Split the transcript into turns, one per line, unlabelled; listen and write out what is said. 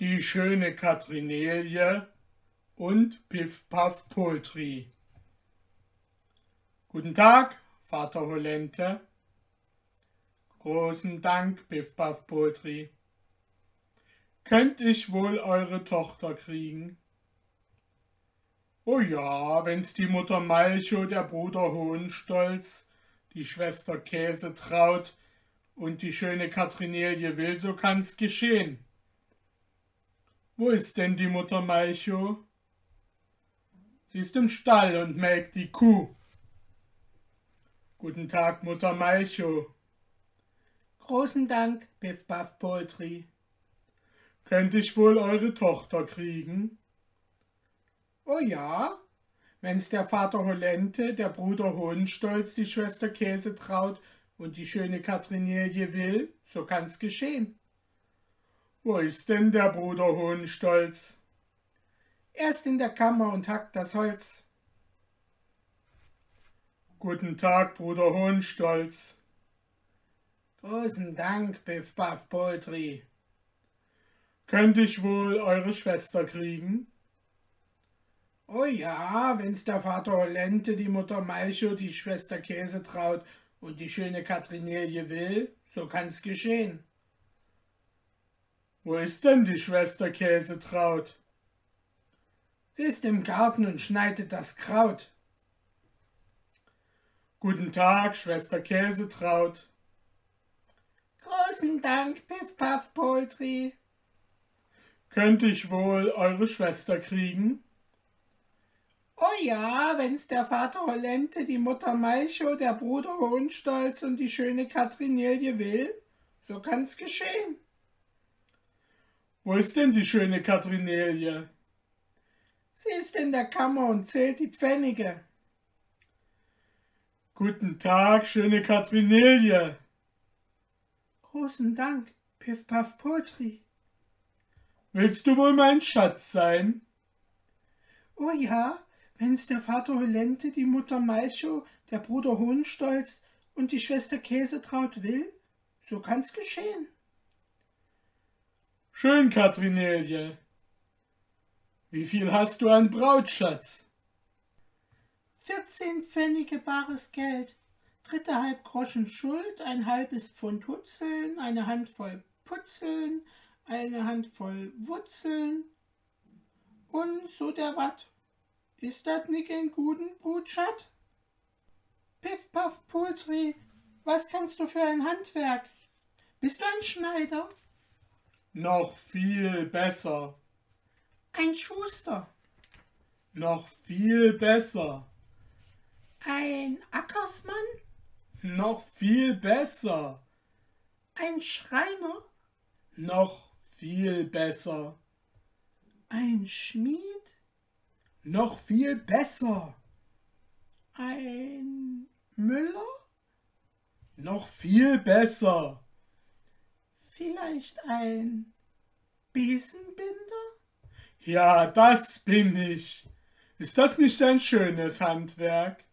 die schöne Katrinelie und Piff Puff Poultry. Guten Tag, Vater Holente. Großen Dank, Piff Puff Poultry. Könnt ich wohl eure Tochter kriegen? Oh ja, wenn's die Mutter Malcho, der Bruder Hohenstolz, die Schwester Käse traut und die schöne Katrinelie will, so kann's geschehen. Wo ist denn die Mutter Malcho? Sie ist im Stall und melkt die Kuh. Guten Tag, Mutter Malcho.
Großen Dank, Biff Buff Poultry.
Könnt ich wohl eure Tochter kriegen?
Oh ja, wenn's der Vater Holente, der Bruder Hohenstolz, die Schwester Käse traut und die schöne Katrinelie will, so kann's geschehen.
Wo ist denn der Bruder Hohenstolz?
Er ist in der Kammer und hackt das Holz.
Guten Tag, Bruder Hohenstolz.
Großen Dank, Biff Buff Poultry.
Könnte ich wohl eure Schwester kriegen?
Oh ja, wenn's der Vater Holente, die Mutter Malcho, die Schwester Käse traut und die schöne Katrinelie will, so kann's geschehen.
Wo ist denn die Schwester Käsetraut?
Sie ist im Garten und schneidet das Kraut.
Guten Tag, Schwester Käsetraut.
Großen Dank, Piff Puff Poultry.
Könnte ich wohl eure Schwester kriegen?
Oh ja, wenn's der Vater Holente, die Mutter Malcho, der Bruder Hohenstolz und die schöne Katrinelie will, so kann's geschehen.
Wo ist denn die schöne Katrinelie?
Sie ist in der Kammer und zählt die Pfennige.
Guten Tag, schöne Katrinelie.
Großen Dank, Piff Puff Poultry.
Willst du wohl mein Schatz sein?
Oh ja, wenn's der Vater Holente, die Mutter Malcho, der Bruder Hohenstolz und die Schwester Käsetraut will, so kann's geschehen.
Schön, Katrinelie. Wie viel hast du an Brautschatz?
Vierzehn Pfennige bares Geld, drittehalb Groschen Schuld, ein halbes Pfund Hutzeln, eine Handvoll Putzeln, eine Handvoll Wurzeln und so der Watt. Ist dat nicht ein guten Brutschat? Piff Puff Poultry, was kannst du für ein Handwerk? Bist du ein Schneider?
Noch viel besser.
Ein Schuster?
Noch viel besser.
Ein Ackersmann?
Noch viel besser.
Ein Schreiner?
Noch viel besser.
Ein Schmied?
Noch viel besser.
Ein Müller?
Noch viel besser.
Vielleicht ein Besenbinder?
Ja, das bin ich. Ist das nicht ein schönes Handwerk?